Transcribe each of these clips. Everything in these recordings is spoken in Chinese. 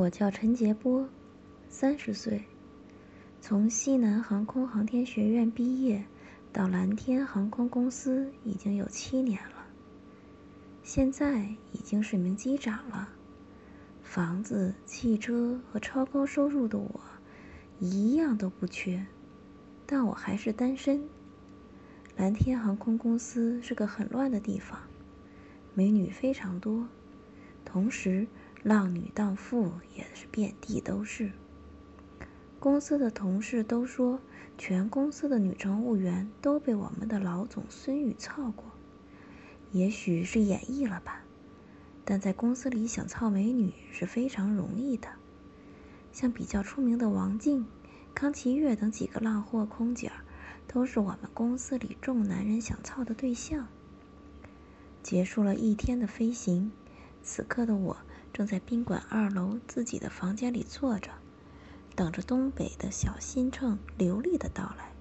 我叫陈杰波，三十岁，从西南航空航天学院毕业，到蓝天航空公司已经有七年了。现在已经是名机长了，房子、汽车和超高收入的我，一样都不缺，但我还是单身。蓝天航空公司是个很乱的地方，美女非常多，同时。浪女荡妇也是遍地都是。公司的同事都说，全公司的女乘务员都被我们的老总孙宇操过。也许是演绎了吧，但在公司里想操美女是非常容易的。像比较出名的王静、康琪月等几个浪货空姐，都是我们公司里众男人想操的对象。结束了一天的飞行，此刻的我。正在宾馆二楼自己的房间里坐着，等着东北的小新乘刘丽的到来。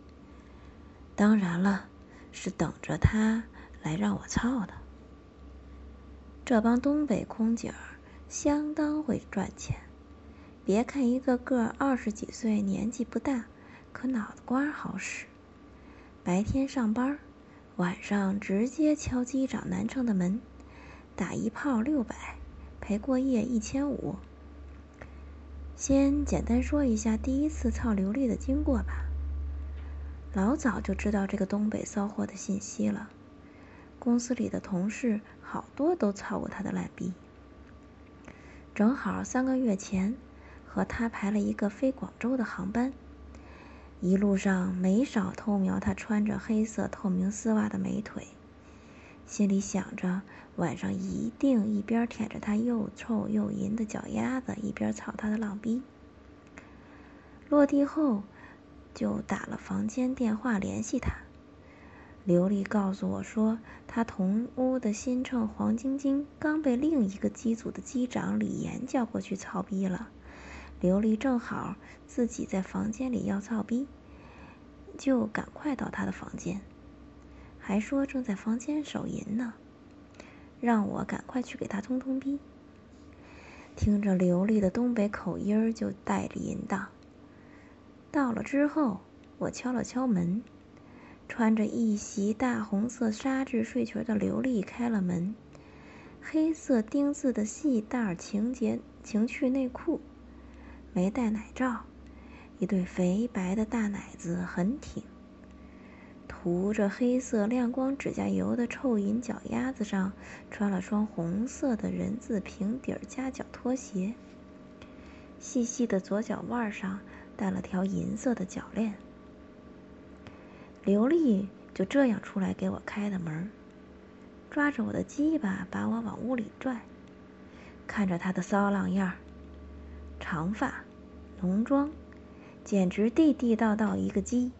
当然了，是等着他来让我操的。这帮东北空姐儿相当会赚钱，别看一个个二十几岁，年纪不大，可脑子瓜好使。白天上班，晚上直接敲机长南城的门，打一炮六百。陪过夜一千五。先简单说一下第一次操刘丽的经过吧。老早就知道这个东北骚货的信息了，公司里的同事好多都操过他的烂逼。正好三个月前，和他排了一个飞广州的航班，一路上没少偷瞄他穿着黑色透明丝袜的美腿。心里想着，晚上一定一边舔着他又臭又淫的脚丫子，一边操他的浪逼。落地后，就打了房间电话联系他。刘丽告诉我说，他同屋的新乘黄晶晶刚被另一个机组的机长李岩叫过去操逼了。刘丽正好自己在房间里要操逼，就赶快到他的房间。还说正在房间手淫呢，让我赶快去给他通通逼。听着流利的东北口音儿，就带着淫荡。到了之后，我敲了敲门，穿着一袭大红色纱质睡裙的刘丽开了门。黑色丁字的细带情节情趣内裤，没带奶罩，一对肥白的大奶子很挺。涂着黑色亮光指甲油的臭银脚丫子上，穿了双红色的人字平底儿夹脚拖鞋。细细的左脚腕上戴了条银色的脚链。刘丽就这样出来给我开的门，抓着我的鸡巴把我往屋里拽。看着她的骚浪样儿，长发，浓妆，简直地地道道一个鸡。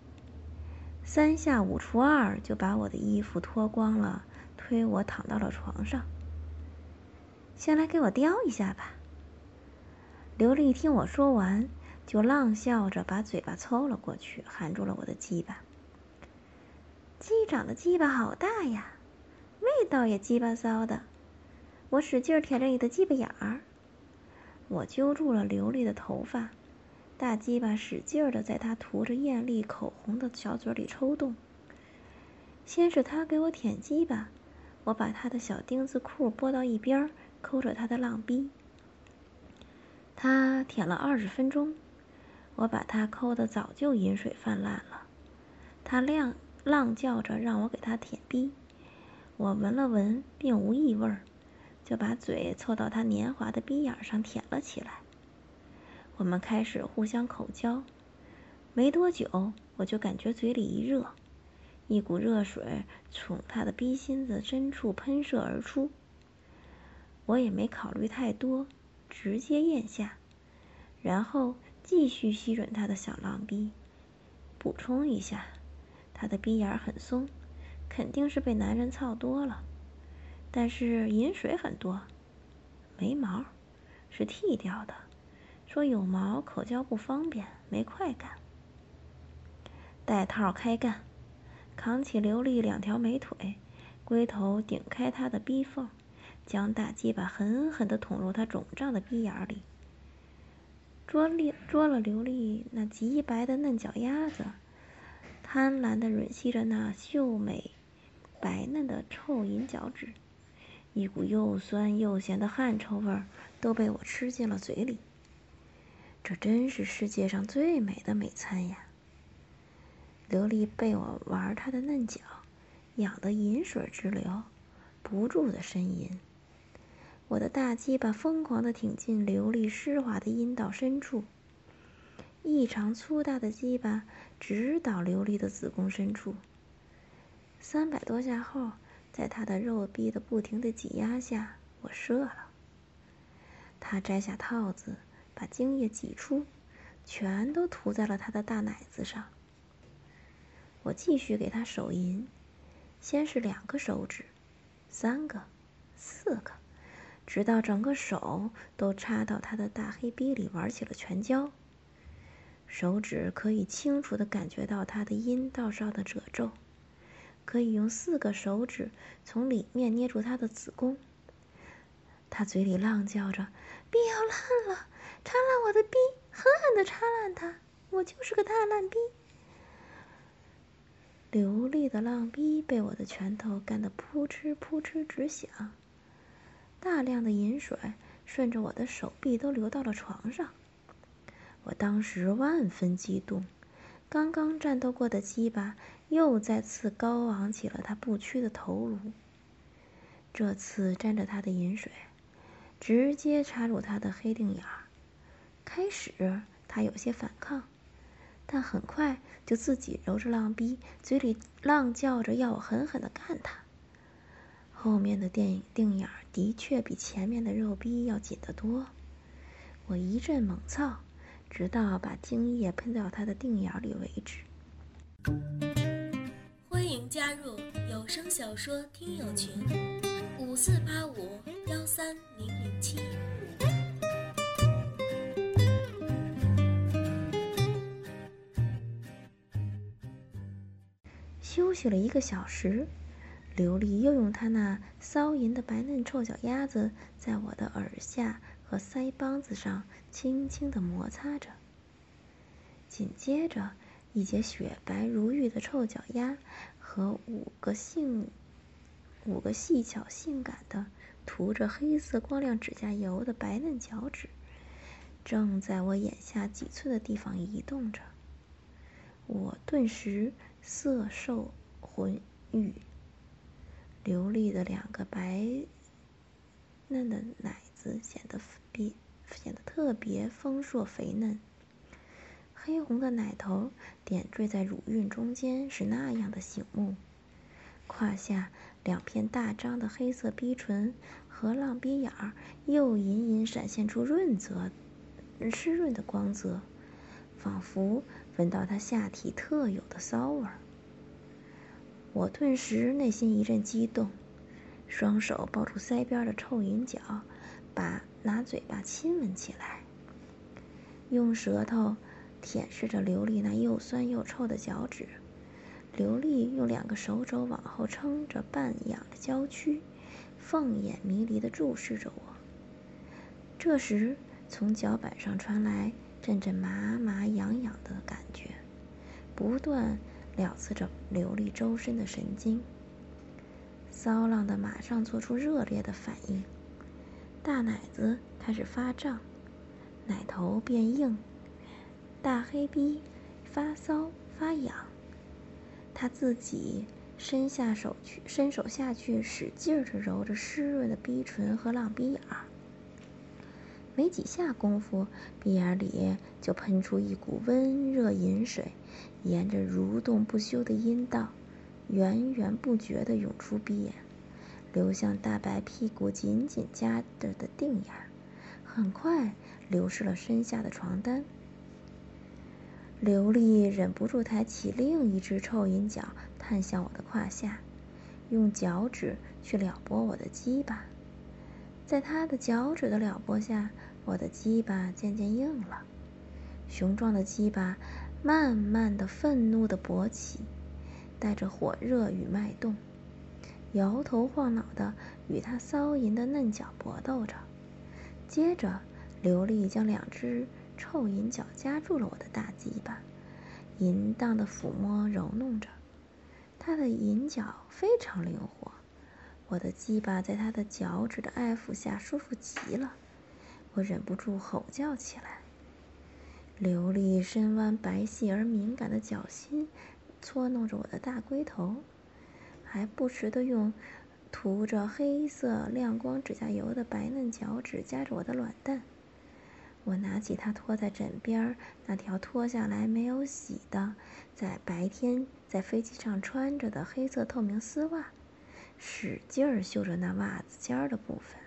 三下五除二就把我的衣服脱光了，推我躺到了床上。先来给我叼一下吧。刘丽听我说完，就浪笑着把嘴巴凑了过去，含住了我的鸡巴。鸡长的鸡巴好大呀，味道也鸡巴骚的。我使劲舔着你的鸡巴眼儿。我揪住了刘丽的头发。大鸡巴使劲儿的在他涂着艳丽口红的小嘴里抽动。先是他给我舔鸡巴，我把他的小丁字裤拨到一边，抠着他的浪逼。他舔了二十分钟，我把他抠的早就饮水泛滥了。他浪浪叫着让我给他舔逼，我闻了闻，并无异味，就把嘴凑到他年华的逼眼上舔了起来。我们开始互相口交，没多久，我就感觉嘴里一热，一股热水从他的逼心子深处喷射而出。我也没考虑太多，直接咽下，然后继续吸吮他的小浪逼。补充一下，他的逼眼很松，肯定是被男人操多了，但是饮水很多，没毛，是剃掉的。说有毛口交不方便，没快感。带套开干，扛起刘丽两条美腿，龟头顶开她的逼缝，将大鸡巴狠狠地捅入她肿胀的逼眼里。捉了捉了刘丽那极白的嫩脚丫子，贪婪地吮吸着那秀美白嫩的臭银脚趾，一股又酸又咸的汗臭味儿都被我吃进了嘴里。这真是世界上最美的美餐呀！琉璃被我玩她的嫩脚，痒得饮水直流，不住的呻吟。我的大鸡巴疯狂地挺进琉璃湿滑的阴道深处，异常粗大的鸡巴直捣琉璃的子宫深处。三百多下后，在她的肉壁的不停的挤压下，我射了。她摘下套子，把精液挤出，全都涂在了他的大奶子上。我继续给他手淫，先是两个手指，三个，四个。直到整个手都插到他的大黑逼里玩起了拳交，手指可以清楚的感觉到他的阴道上的褶皱，可以用四个手指从里面捏住他的子宫。他嘴里浪叫着：“逼要烂了，插烂我的逼，狠狠的插烂它，我就是个大烂逼。”流利的浪逼被我的拳头干得扑哧扑哧直响。大量的饮水顺着我的手臂都流到了床上。我当时万分激动，刚刚战斗过的鸡巴又再次高昂起了他不屈的头颅。这次沾着他的饮水，直接插入他的黑腚眼儿。开始他有些反抗，但很快就自己揉着浪逼，嘴里浪叫着要我狠狠的干他。后面的电影定眼的确比前面的肉逼要紧得多，我一阵猛操，直到把精液喷到他的定眼里为止。欢迎加入有声小说听友群：五四八五幺三零零七。休息了一个小时。刘丽又用她那骚淫的白嫩臭脚丫子，在我的耳下和腮帮子上轻轻地摩擦着。紧接着，一截雪白如玉的臭脚丫和五个性、五个细巧性感的、涂着黑色光亮指甲油的白嫩脚趾，正在我眼下几寸的地方移动着。我顿时色受魂欲。流利的两个白嫩的奶子显得别显得特别丰硕肥嫩，黑红的奶头点缀在乳晕中间是那样的醒目，胯下两片大张的黑色逼唇和浪逼眼儿又隐隐闪现出润泽湿润的光泽，仿佛闻到他下体特有的骚味儿。我顿时内心一阵激动，双手抱住腮边的臭银角，把拿嘴巴亲吻起来，用舌头舔舐着刘丽那又酸又臭的脚趾。刘丽用两个手肘往后撑着半仰的娇躯，凤眼迷离地注视着我。这时，从脚板上传来阵阵麻麻痒痒的感觉，不断。撩刺着刘丽周身的神经，骚浪的马上做出热烈的反应，大奶子开始发胀，奶头变硬，大黑逼发骚发痒，他自己伸下手去，伸手下去，使劲儿的揉着湿润的逼唇和浪逼眼儿。没几下功夫，鼻眼里就喷出一股温热饮水，沿着蠕动不休的阴道，源源不绝地涌出鼻眼，流向大白屁股紧紧夹着的腚眼，很快流失了身下的床单。刘丽忍不住抬起另一只臭银脚，探向我的胯下，用脚趾去撩拨我的鸡巴。在他的脚趾的撩拨下，我的鸡巴渐渐硬了，雄壮的鸡巴慢慢的、愤怒的勃起，带着火热与脉动，摇头晃脑的与他骚淫的嫩脚搏斗着。接着，刘丽将两只臭银角夹住了我的大鸡巴，淫荡的抚摸揉弄着。他的银角非常灵活，我的鸡巴在他的脚趾的爱抚下舒服极了。我忍不住吼叫起来。流利深弯、白皙而敏感的脚心搓弄着我的大龟头，还不时地用涂着黑色亮光指甲油的白嫩脚趾夹着我的卵蛋。我拿起他拖在枕边那条脱下来没有洗的，在白天在飞机上穿着的黑色透明丝袜，使劲儿嗅着那袜子尖儿的部分。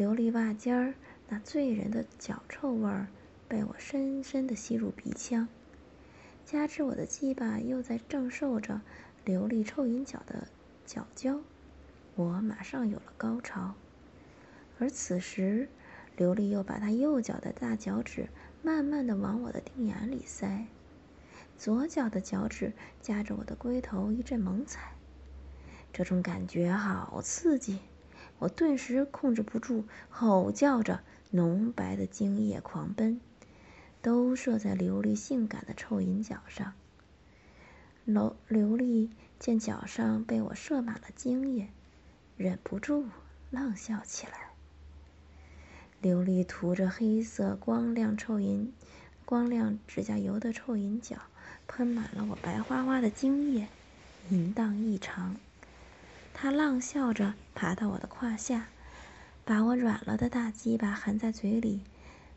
琉璃袜尖儿那醉人的脚臭味儿。被我深深地吸入鼻腔，加之我的鸡巴又在正受着琉璃臭银脚的脚交，我马上有了高潮。而此时，琉璃又把他右脚的大脚趾慢慢的往我的腚眼里塞，左脚的脚趾夹着我的龟头一阵猛踩，这种感觉好刺激，我顿时控制不住，吼叫着，浓白的精液狂奔。都射在琉璃性感的臭银脚上。琉琉璃见脚上被我射满了精液，忍不住浪笑起来。琉璃涂着黑色光亮臭银、光亮指甲油的臭银脚，喷满了我白花花的精液，淫荡异常。他浪笑着爬到我的胯下，把我软了的大鸡巴含在嘴里，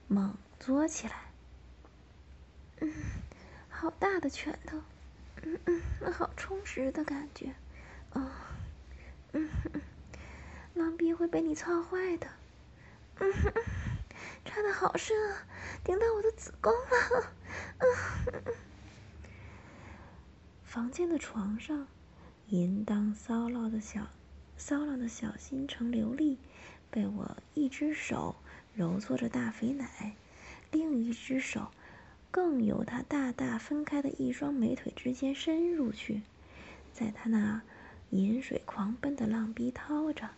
猛嘬起来。嗯，好大的拳头，嗯嗯，那好充实的感觉，哦，嗯嗯，狼逼会被你操坏的，嗯哼，插的好深啊，顶到我的子宫了，嗯嗯。房间的床上，淫荡骚浪的小骚浪的小心城流利，被我一只手揉搓着大肥奶，另一只手。更由他大大分开的一双美腿之间深入去，在他那饮水狂奔的浪逼掏着。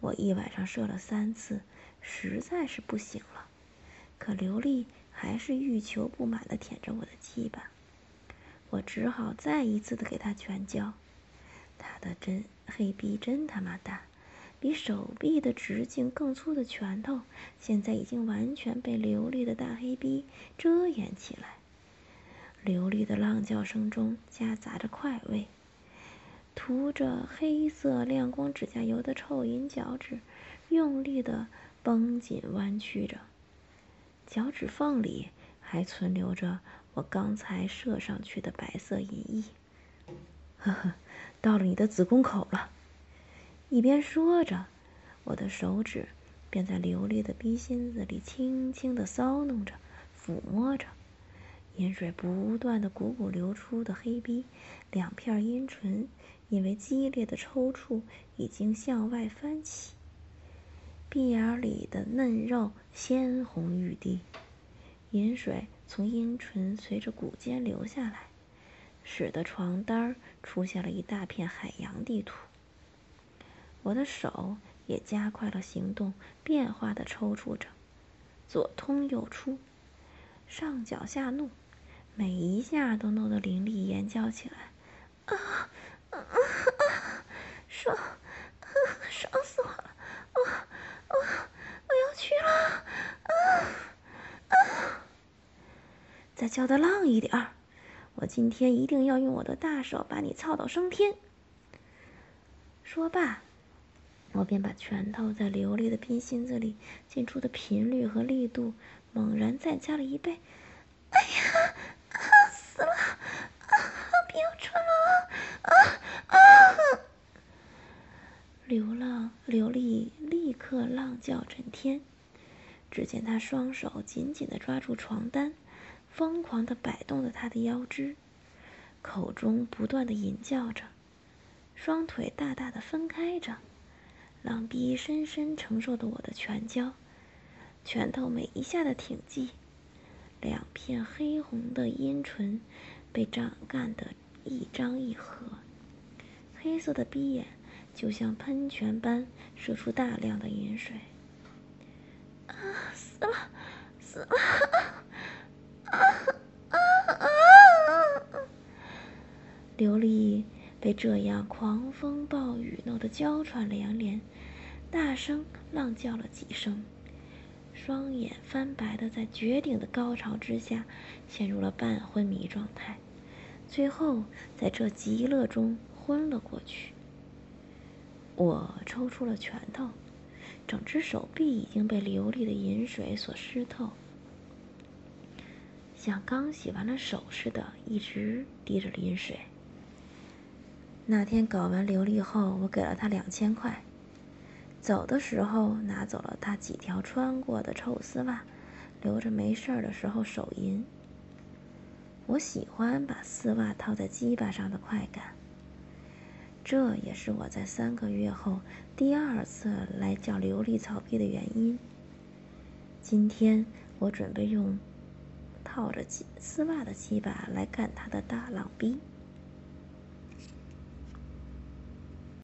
我一晚上射了三次，实在是不行了。可刘丽还是欲求不满的舔着我的鸡巴，我只好再一次的给他全交。他的真黑逼真他妈大！比手臂的直径更粗的拳头，现在已经完全被流利的大黑逼遮掩起来。流利的浪叫声中夹杂着快慰，涂着黑色亮光指甲油的臭银脚趾用力的绷紧弯曲着，脚趾缝里还存留着我刚才射上去的白色银液。呵呵，到了你的子宫口了。一边说着，我的手指便在流利的逼心子里轻轻的搔弄着、抚摸着，阴水不断的汩汩流出的黑逼，两片阴唇因为激烈的抽搐已经向外翻起，鼻眼里的嫩肉鲜红欲滴，饮水从阴唇随着骨尖流下来，使得床单出现了一大片海洋地图。我的手也加快了行动，变化的抽搐着，左通右出，上脚下弄，每一下都弄得林丽尖叫起来：“啊啊啊！爽，啊爽死我了！啊啊我要去了！啊啊！再叫的浪一点儿！我今天一定要用我的大手把你操到升天！”说罢。我便把拳头在流利的冰心子里进出的频率和力度猛然再加了一倍。哎呀，啊死了！啊，不要穿了！啊啊！流浪流利立刻浪叫震天。只见他双手紧紧的抓住床单，疯狂的摆动着他的腰肢，口中不断的吟叫着，双腿大大的分开着。狼逼深深承受着我的拳脚，拳头每一下的挺击，两片黑红的阴唇被胀干得一张一合，黑色的逼眼就像喷泉般射出大量的饮水。啊，死了，死了！琉璃被这样狂风暴雨弄得娇喘连连，大声浪叫了几声，双眼翻白的，在绝顶的高潮之下，陷入了半昏迷状态，最后在这极乐中昏了过去。我抽出了拳头，整只手臂已经被流利的饮水所湿透，像刚洗完了手似的，一直滴着淋水。那天搞完琉璃后，我给了他两千块，走的时候拿走了他几条穿过的臭丝袜，留着没事儿的时候手淫。我喜欢把丝袜套在鸡巴上的快感。这也是我在三个月后第二次来叫琉璃草逼的原因。今天我准备用套着丝袜的鸡巴来干他的大浪逼。